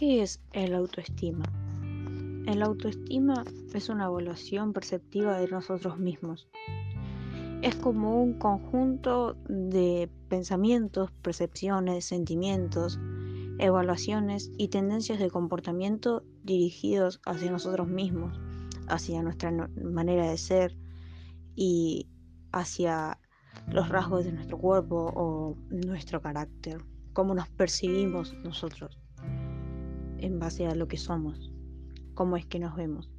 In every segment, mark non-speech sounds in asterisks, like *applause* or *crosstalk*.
¿Qué es el autoestima? El autoestima es una evaluación perceptiva de nosotros mismos. Es como un conjunto de pensamientos, percepciones, sentimientos, evaluaciones y tendencias de comportamiento dirigidos hacia nosotros mismos, hacia nuestra manera de ser y hacia los rasgos de nuestro cuerpo o nuestro carácter, cómo nos percibimos nosotros en base a lo que somos, cómo es que nos vemos.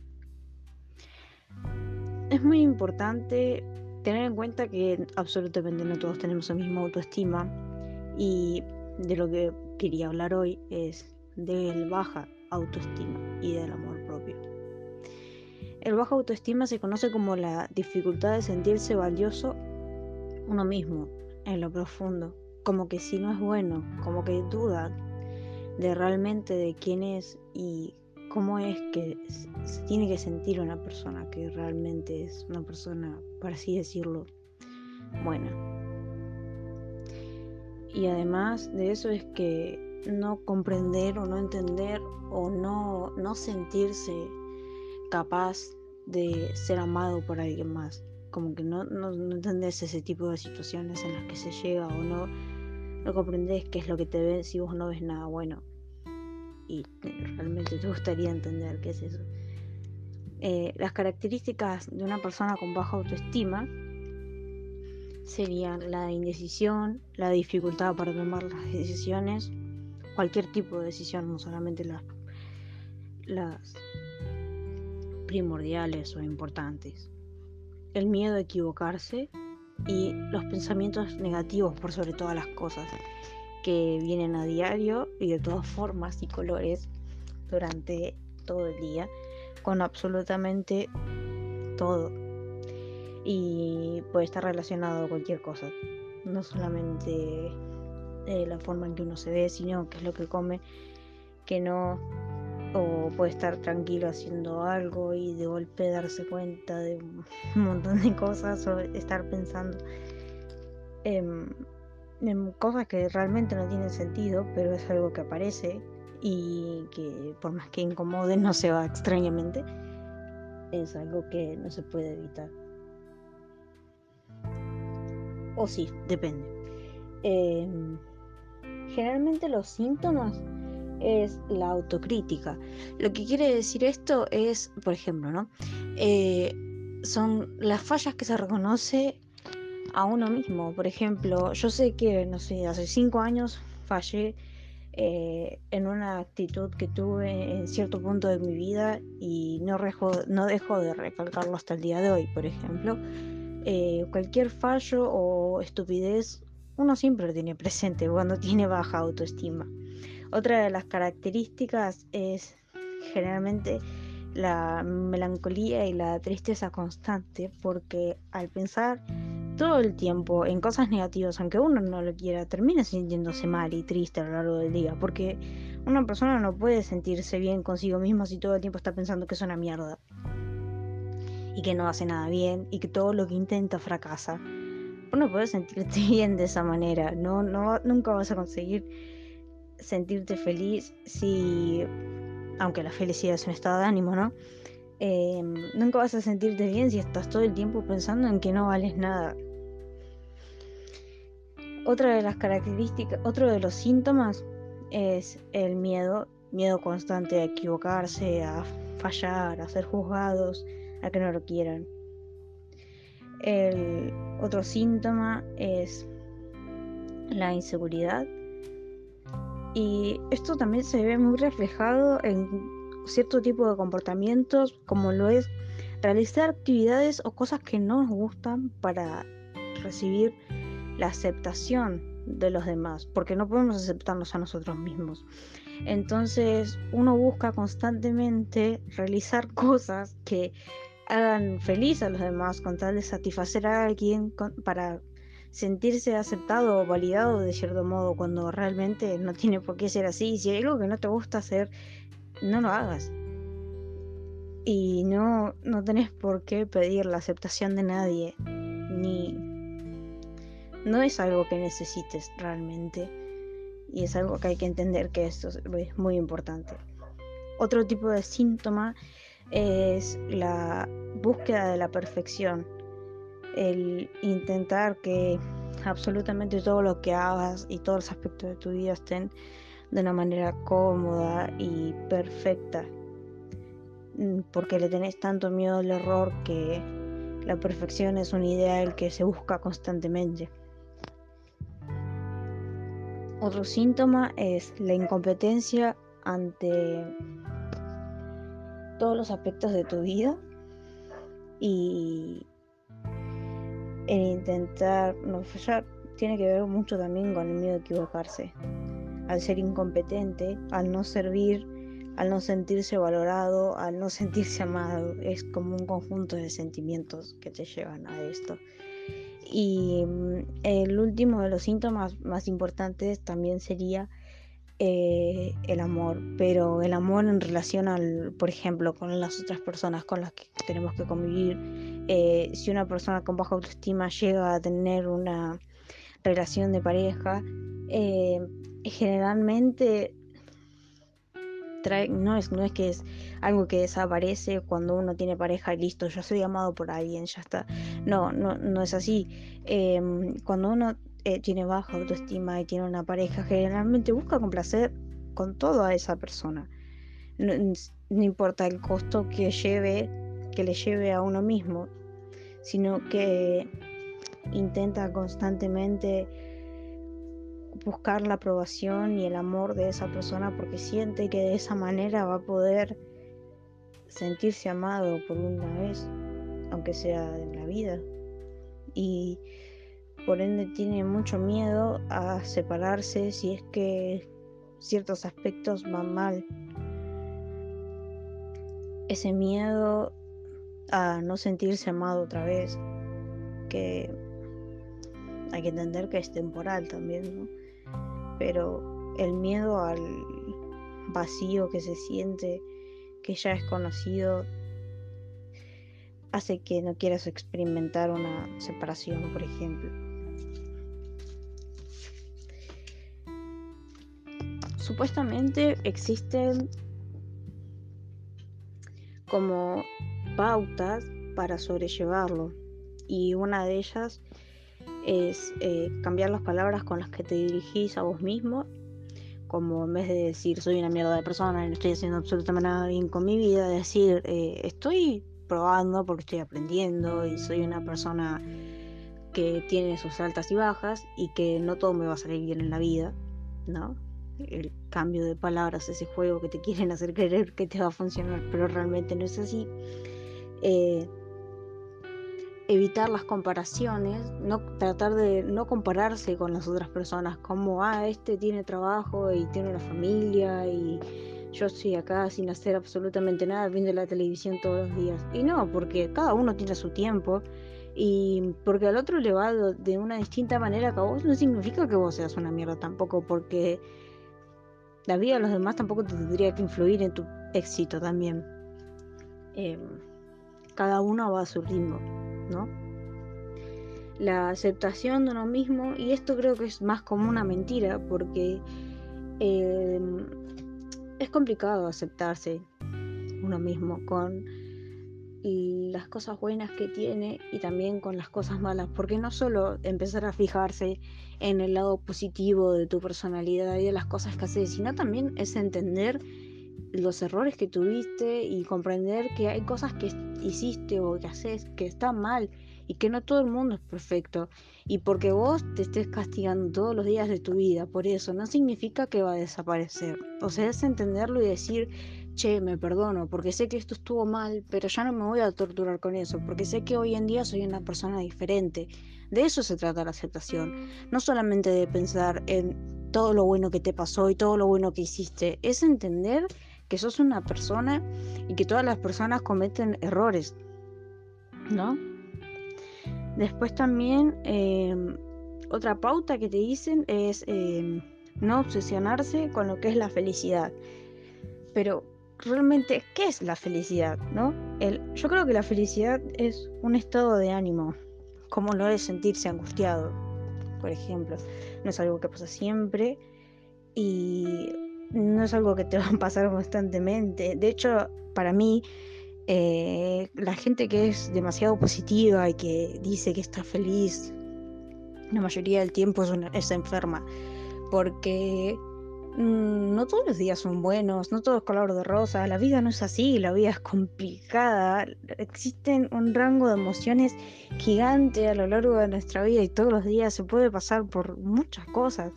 Es muy importante tener en cuenta que absolutamente no todos tenemos la misma autoestima y de lo que quería hablar hoy es del baja autoestima y del amor propio. El baja autoestima se conoce como la dificultad de sentirse valioso uno mismo en lo profundo, como que si no es bueno, como que duda de realmente de quién es y cómo es que se tiene que sentir una persona que realmente es una persona, por así decirlo, buena. Y además de eso es que no comprender o no entender o no, no sentirse capaz de ser amado por alguien más. Como que no, no, no entendés ese tipo de situaciones en las que se llega o no no comprendes qué es lo que te ven si vos no ves nada bueno. Y realmente te gustaría entender qué es eso. Eh, las características de una persona con baja autoestima serían la indecisión, la dificultad para tomar las decisiones, cualquier tipo de decisión, no solamente las, las primordiales o importantes. El miedo a equivocarse, y los pensamientos negativos por sobre todas las cosas que vienen a diario y de todas formas y colores durante todo el día con absolutamente todo. Y puede estar relacionado a cualquier cosa no solamente eh, la forma en que uno se ve sino qué es lo que come que no o puede estar tranquilo haciendo algo y de golpe darse cuenta de un *laughs* montón de cosas o estar pensando en, cosas que realmente no tienen sentido, pero es algo que aparece y que por más que incomode no se va extrañamente, es algo que no se puede evitar. O sí, depende. Em, generalmente los síntomas es la autocrítica. Lo que quiere decir esto es, por ejemplo, ¿no? Eh, son las fallas que se reconoce a uno mismo. Por ejemplo, yo sé que, no sé, hace cinco años fallé eh, en una actitud que tuve en cierto punto de mi vida y no, no dejo de recalcarlo hasta el día de hoy, por ejemplo. Eh, cualquier fallo o estupidez uno siempre lo tiene presente cuando *laughs* tiene baja autoestima. Otra de las características es generalmente la melancolía y la tristeza constante, porque al pensar todo el tiempo en cosas negativas, aunque uno no lo quiera, termina sintiéndose mal y triste a lo largo del día, porque una persona no puede sentirse bien consigo mismo si todo el tiempo está pensando que es una mierda y que no hace nada bien y que todo lo que intenta fracasa. Uno puede sentirte *laughs* bien de esa manera, no, no nunca vas a conseguir sentirte feliz si, aunque la felicidad es un estado de ánimo, ¿no? Em, nunca vas a sentirte bien si estás todo el tiempo pensando en que no vales nada. Otra de las características, otro de los síntomas es el miedo, miedo constante a equivocarse, a fallar, a ser juzgados, a que no lo quieran. El otro síntoma es la inseguridad y esto también se ve muy reflejado en cierto tipo de comportamientos, como lo es realizar actividades o cosas que no nos gustan para recibir la aceptación de los demás, porque no podemos aceptarnos a nosotros mismos. Entonces uno busca constantemente realizar *laughs* cosas que hagan feliz a los demás con tal de satisfacer a alguien para sentirse aceptado o validado de cierto modo cuando realmente no tiene por qué ser así. Si hay algo que no te gusta hacer, no lo hagas. Y no, no tenés por qué pedir la aceptación de nadie, ni... No es algo que necesites realmente. y es algo que hay que entender que esto es muy importante. Otro tipo de síntoma es la búsqueda de la perfección, el intentar que absolutamente todo lo que hagas y todos los aspectos de tu vida estén de una manera cómoda y perfecta, mm, porque le tenés tanto miedo al error que la perfección es un ideal que se busca constantemente. Otro síntoma es la incompetencia ante todos los aspectos de tu vida y el intentar no fallar tiene que ver mucho también con el miedo a equivocarse. Al ser incompetente, al no servir, al no sentirse valorado, al no *laughs* sentirse amado, es como un conjunto de sentimientos que te llevan a esto. Y mm, el último de los síntomas más importantes también sería eh, el amor, pero el amor en relación al, por ejemplo, con las otras personas con las que tenemos que convivir. Eh, si una persona con baja autoestima llega a tener una relación de pareja, eh, generalmente trae, no, es, no es que es algo que desaparece cuando uno tiene pareja y listo, yo soy amado por alguien, ya está. No, no, no es así. Em, cuando uno eh, tiene baja autoestima y tiene una pareja, generalmente busca complacer con todo a esa persona. No, importa el costo que lleve, que le lleve a uno mismo, sino que intenta constantemente buscar la aprobación y el amor de esa persona porque siente que de esa manera va a poder sentirse amado por una vez, aunque sea en la vida. Y por ende tiene mucho miedo a separarse si es que ciertos aspectos van mal. Ese miedo a no sentirse amado otra vez, que hay que entender que es temporal también, Pero el miedo al vacío que se siente, que ya es conocido, hace que no quieras experimentar una separación, por ejemplo. supuestamente existen como pautas para sobrellevarlo y una de ellas es eh, cambiar las palabras con las que te dirigís a vos mismo como en vez de decir soy una mierda de persona no estoy haciendo absolutamente nada bien con mi vida, decir eh, estoy probando porque estoy aprendiendo y soy una persona que tiene sus altas y bajas y que no todo me va a salir bien en la vida, ¿no? el cambio de palabras, ese juego que te quieren hacer creer que te va a funcionar, pero realmente no es así. Eh, evitar las comparaciones, no tratar de no compararse con las otras personas, como ah, este tiene trabajo y tiene una familia y yo estoy acá sin hacer absolutamente nada, viendo la televisión todos los días. Y no, porque cada uno tiene su tiempo y porque al otro le va de una distinta manera que a vos no significa que vos seas una mierda tampoco, porque la vida de los demás tampoco te tendría que influir en tu éxito también. Em, cada uno va a su ritmo, ¿no? La aceptación de uno mismo, y esto creo que es más como una mentira, porque em, es complicado aceptarse uno mismo con las cosas buenas que tiene y también con las cosas malas, porque no solo empezar a fijarse en el lado positivo de tu personalidad y de las cosas que haces, sino también es entender los errores que tuviste y comprender que hay cosas que hiciste o que haces que están mal y que no todo el mundo es perfecto. Y porque vos te estés castigando todos los días de tu vida por eso, no significa que va a desaparecer. O sea, es entenderlo y decir, che, me perdono, porque sé que esto estuvo mal, pero ya no me voy a torturar con eso, porque sé que hoy en día soy una persona diferente. De eso se trata la aceptación, no solamente de pensar en todo lo bueno que te pasó y todo lo bueno que hiciste, es entender que sos una persona y que todas las personas cometen errores, ¿no? Después también em, otra pauta que te dicen es em, no obsesionarse con lo que es la felicidad. Pero realmente, ¿qué es la felicidad? ¿no? Yo creo que la felicidad es un estado de ánimo, como lo es sentirse angustiado, por ejemplo. No es algo que pasa siempre y no es algo que te *laughs* va a pasar constantemente. De hecho, para mí, eh, la gente que es demasiado positiva y que dice que está feliz, la mayoría del tiempo es, enferma, porque mm, no todos los días son buenos, no todo es color de rosa, la vida no es así, la vida es complicada, existen un rango de emociones gigante a lo largo de nuestra vida y todos los días se puede pasar por muchas cosas.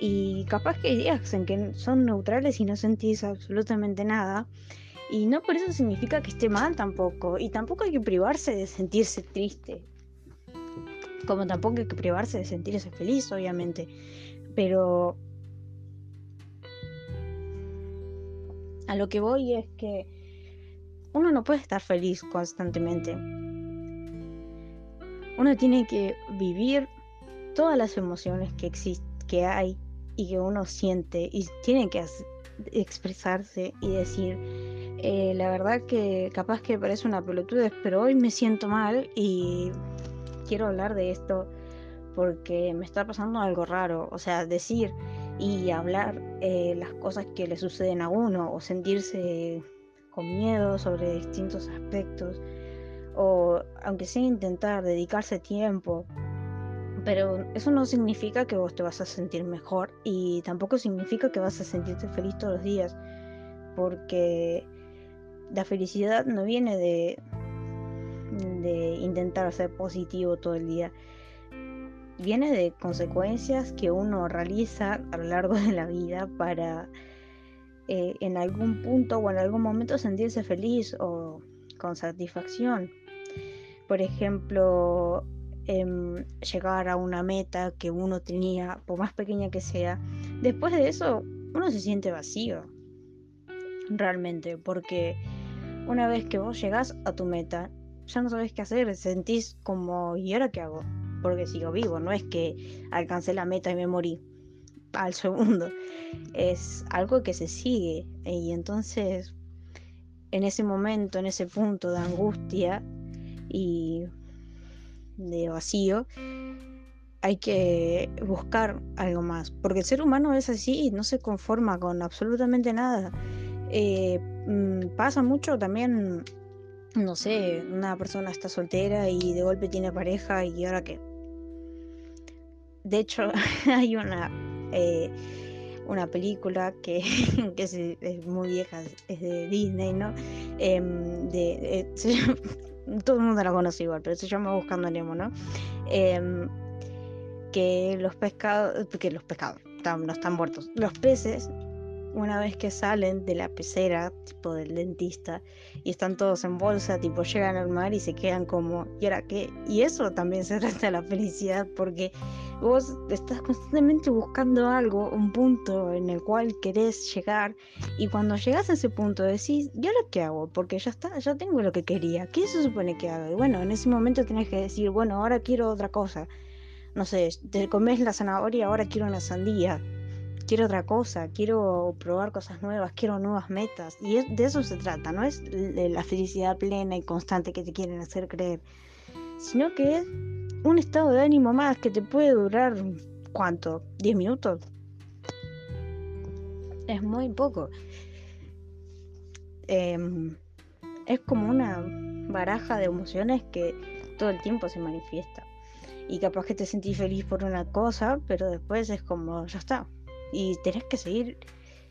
Y capaz que hay días en que son neutrales y no sentís absolutamente nada. Y no por eso significa que esté mal tampoco. Y tampoco hay que privarse de sentirse triste. Como tampoco hay que privarse de sentirse feliz, obviamente. Pero a lo que voy es que uno no puede estar feliz constantemente. Uno tiene que vivir todas las emociones que que hay y que uno siente y tiene que expresarse y decir, eh, la verdad que capaz que parece una pelotudez, pero hoy me siento mal y quiero hablar de esto porque me está pasando algo raro. O sea, decir y hablar eh, las cosas que le suceden a uno o sentirse con miedo sobre distintos aspectos o aunque sea intentar dedicarse tiempo pero eso no significa que vos te vas a sentir mejor y tampoco significa que vas a sentirte feliz todos los días, porque la felicidad no viene de, de intentar ser positivo todo el día, viene de consecuencias que uno realiza a lo largo de la vida para eh, en algún punto o en algún momento sentirse feliz o con satisfacción. Por ejemplo, Em, llegar a una meta que uno tenía, por más pequeña que sea, después de eso uno se siente vacío, realmente, porque una vez que vos llegás a tu meta, ya no sabes qué hacer, sentís como, ¿y ahora qué hago? Porque sigo vivo, no es que alcancé la meta y me morí al *laughs* segundo, es algo que se sigue y entonces en ese momento, en ese punto de angustia y de vacío, hay que buscar algo más, porque el ser humano es así no se conforma con absolutamente nada. Eh, mm, pasa mucho también, no sé, una persona está soltera y de golpe tiene pareja y ahora qué. De hecho, *laughs* hay una, eh, una película que, *laughs* es, muy vieja, es de Disney, ¿no? Em, eh, *laughs* todo el mundo la conoce igual, pero se llama Buscando Nemo, ¿no? Em, que los pescados, que los pescados no están muertos, los peces una vez que salen de la pecera, tipo del dentista, y están todos en bolsa, tipo llegan al mar y se quedan como, ¿y ahora qué? Y eso también se *laughs* trata de la felicidad, porque vos estás constantemente buscando algo, un punto en el cual querés llegar, y cuando llegas a ese punto decís, ¿y ahora qué hago? Porque ya está, ya tengo lo que quería, ¿qué se supone que haga? Y bueno, en ese momento tenés que decir, bueno, ahora quiero otra cosa. No sé, te comes la zanahoria, ahora quiero una sandía quiero otra cosa, quiero probar cosas nuevas, quiero nuevas metas. Y de eso se trata, no es la felicidad plena y constante que te quieren hacer creer, sino que es un estado de ánimo más que te puede durar, ¿cuánto? ¿10 minutos? Es muy poco. Em, es como una baraja de emociones que todo el tiempo se manifiesta. Y capaz que te sentís feliz por una cosa, pero después es como, ya está, y tenés que seguir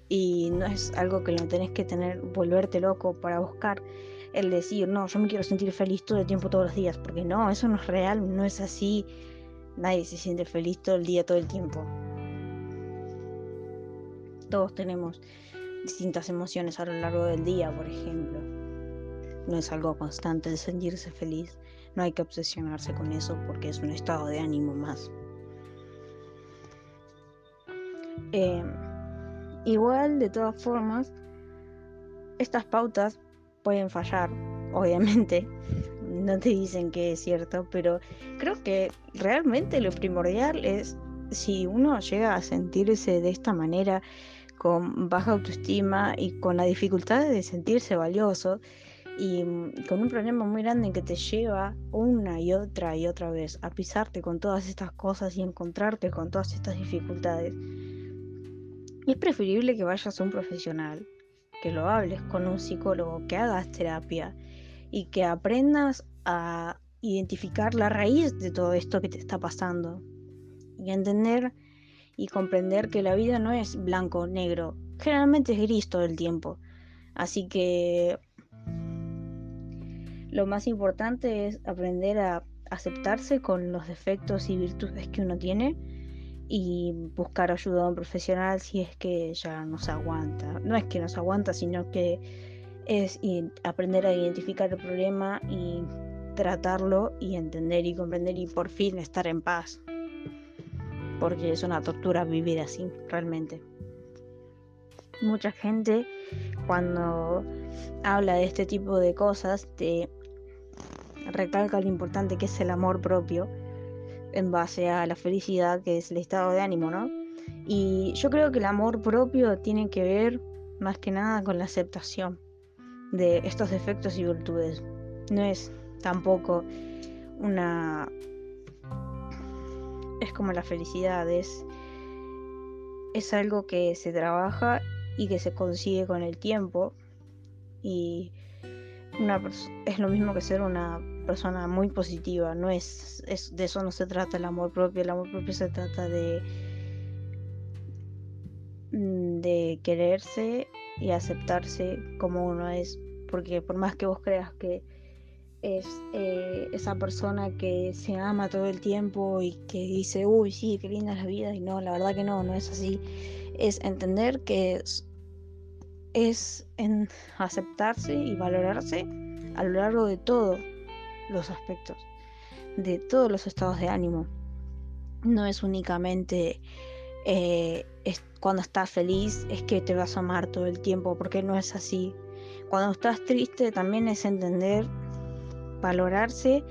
y no es algo que lo tenés que tener, volverte loco para buscar el decir, no, yo me quiero sentir feliz todo el tiempo, todos los días, porque no, eso no es real, no es así, nadie se siente feliz todo el día, todo el tiempo. Todos tenemos distintas emociones a lo largo del día, por ejemplo. No es algo constante de sentirse feliz, no hay que obsesionarse con eso porque es un estado de ánimo más. Eh, igual, de todas formas, estas pautas pueden fallar, obviamente. *laughs* No te dicen que es cierto, pero creo que realmente lo primordial es si uno llega a sentirse de esta manera, con baja autoestima y con la dificultad de sentirse valioso y con un problema muy grande que te lleva una y otra y otra vez a pisarte con todas estas cosas y encontrarte con todas estas dificultades es preferible que vayas a un profesional, que lo hables con un psicólogo, que hagas terapia y que aprendas a identificar la raíz de todo esto que te está pasando y entender y comprender que la vida no es blanco o negro, generalmente es gris todo el tiempo. Así que lo más importante es aprender a aceptarse con los defectos y virtudes que uno tiene y buscar ayuda a un profesional si es que ya no se aguanta. No es que no se aguanta, sino que es aprender a identificar el problema y tratarlo y entender y comprender y por fin estar en paz. Porque es una tortura vivir así, realmente. Mucha gente cuando habla de este tipo de cosas te recalca lo importante que es el amor propio en base a la felicidad que es el estado de ánimo, ¿no? Y yo creo que el amor propio tiene que ver más que nada con la aceptación de estos defectos y virtudes. No es tampoco una... Es como la felicidad, es, es algo que se trabaja y que se consigue con el tiempo. Y una es lo mismo que ser una persona muy positiva, no es, de eso no se trata el amor propio, el amor propio se trata de mm, de quererse y aceptarse como uno es, porque por más que vos creas que es eh, esa persona que se ama todo el tiempo y que dice, uy, sí, qué linda es la vida, y no, la verdad que no, no es así, es entender que es, aceptarse y valorarse a lo largo de todo los aspectos, de todos los estados de ánimo. No es únicamente eh, cuando estás feliz es que te vas a amar todo el tiempo, porque no es así. Cuando estás triste también es entender, valorarse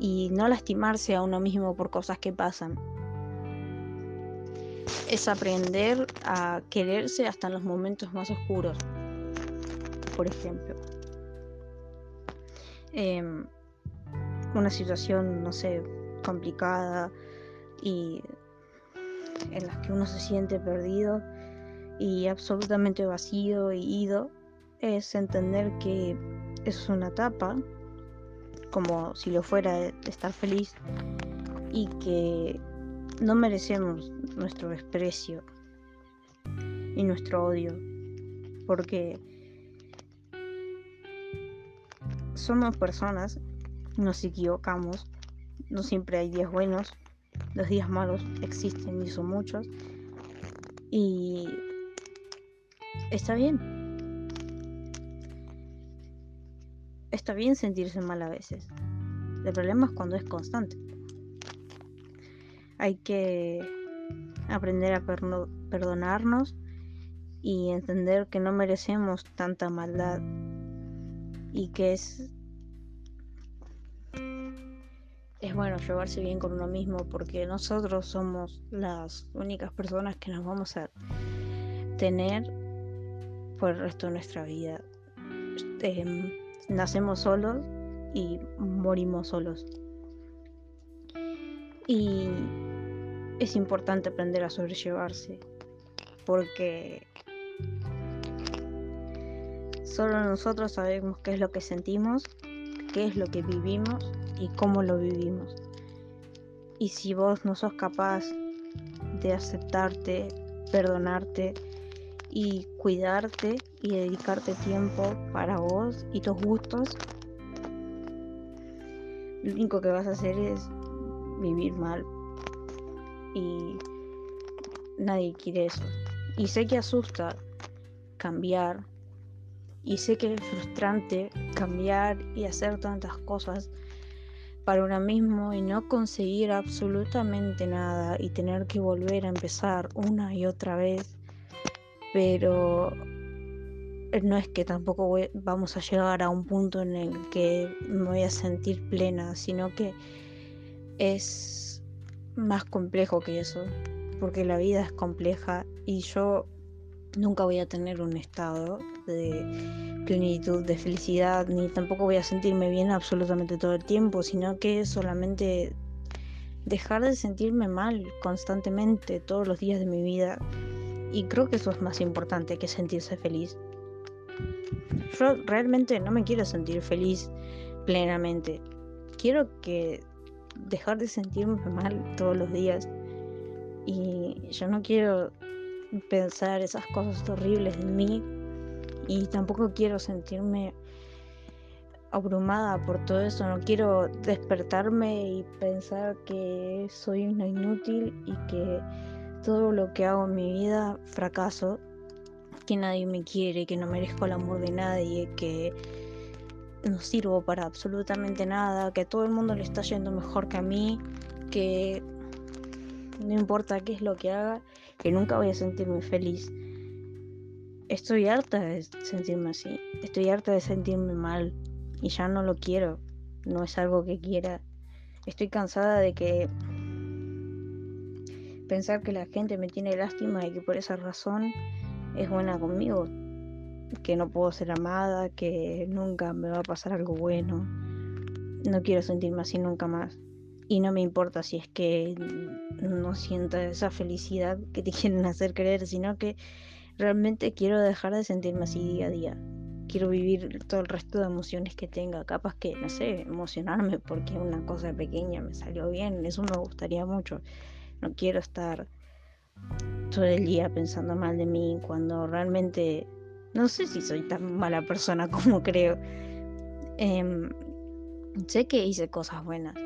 y no lastimarse a uno mismo por cosas que pasan. Es aprender a quererse hasta en los momentos más oscuros, por ejemplo. Em, una situación, no sé, complicada y en las que uno se siente perdido y absolutamente vacío y ido, es entender que es una etapa, como si lo fuera estar feliz, y que no merecemos nuestro desprecio y nuestro odio, porque somos personas nos equivocamos, no siempre hay días buenos, los días malos existen y son muchos. Y está bien. Está bien sentirse mal a veces. El problema es cuando es constante. Hay que aprender a perdonarnos y entender que no merecemos tanta maldad y que es es bueno llevarse bien con uno mismo porque nosotros somos las únicas personas que nos vamos a tener por el resto de nuestra vida. Em, nacemos solos y morimos solos. Y es importante aprender a sobrellevarse porque solo nosotros sabemos qué es lo que sentimos, qué es lo que vivimos y cómo lo vivimos. Y si vos no sos capaz de aceptarte, perdonarte y cuidarte y dedicarte tiempo para vos y tus gustos, lo único que vas a hacer es vivir mal. Y nadie quiere eso. Y sé que asusta cambiar. Y sé que es frustrante cambiar y hacer tantas cosas para uno mismo y no conseguir absolutamente nada y tener que volver a empezar una y otra vez. Pero no es que tampoco vamos a llegar a un punto en el que me voy a sentir plena, sino que es más complejo que eso, porque la vida es compleja y yo nunca voy a tener un estado de plenitud, de felicidad, ni tampoco voy a sentirme bien absolutamente todo el tiempo, sino que solamente dejar de sentirme mal constantemente todos los días de mi vida Y creo que eso es más importante que sentirse feliz. Yo realmente no me quiero sentir feliz plenamente. Quiero que dejar de sentirme mal todos los días. Y yo no quiero pensar esas cosas horribles de mí. Y tampoco quiero sentirme abrumada por todo eso. No quiero despertarme y pensar que soy una inútil y que todo lo que hago en mi vida fracaso. Que nadie me quiere, que no merezco el amor de nadie, que no sirvo para absolutamente nada, que a todo el mundo le está yendo mejor que a mí, que no importa qué es lo que haga, que nunca voy a sentirme feliz. Estoy harta de sentirme así, estoy harta de sentirme mal y ya no lo quiero, no es algo que quiera. Estoy cansada de que pensar que la gente me tiene lástima y que por esa razón es buena conmigo que no puedo ser amada, que nunca me va a pasar algo bueno. No quiero sentirme así nunca más. Y no me importa si es que no sienta esa felicidad que te *laughs* quieren hacer creer, sino que realmente quiero dejar de sentirme así día a día. Quiero vivir todo el resto de emociones que tenga. Capaz que, no sé, emocionarme porque una cosa pequeña me salió bien. Eso me gustaría mucho. No quiero estar todo el día pensando mal de mí cuando realmente no sé si soy tan mala persona *laughs* como creo. Em, sé que hice cosas buenas.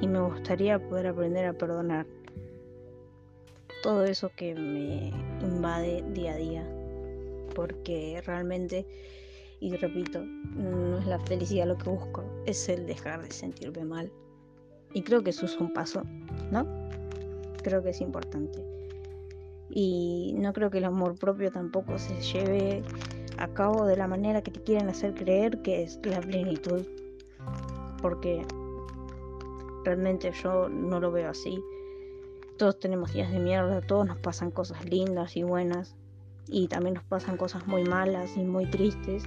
Y me gustaría poder aprender a perdonar todo eso que me invade día a día. Porque realmente, y repito, no es la felicidad lo que busco, es el dejar de sentirme mal. Y creo que eso es un paso, ¿no? Creo que es importante y no creo que el amor propio tampoco se lleve a cabo de la manera que te quieren hacer creer que es la plenitud porque realmente yo no lo veo así todos tenemos días de mierda todos nos pasan cosas lindas y buenas y también nos pasan cosas muy malas y muy tristes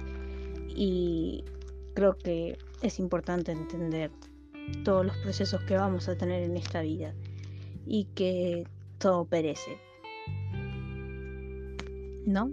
y creo que es importante entender todos los procesos que vamos a tener en esta vida y que todo perece ¿no?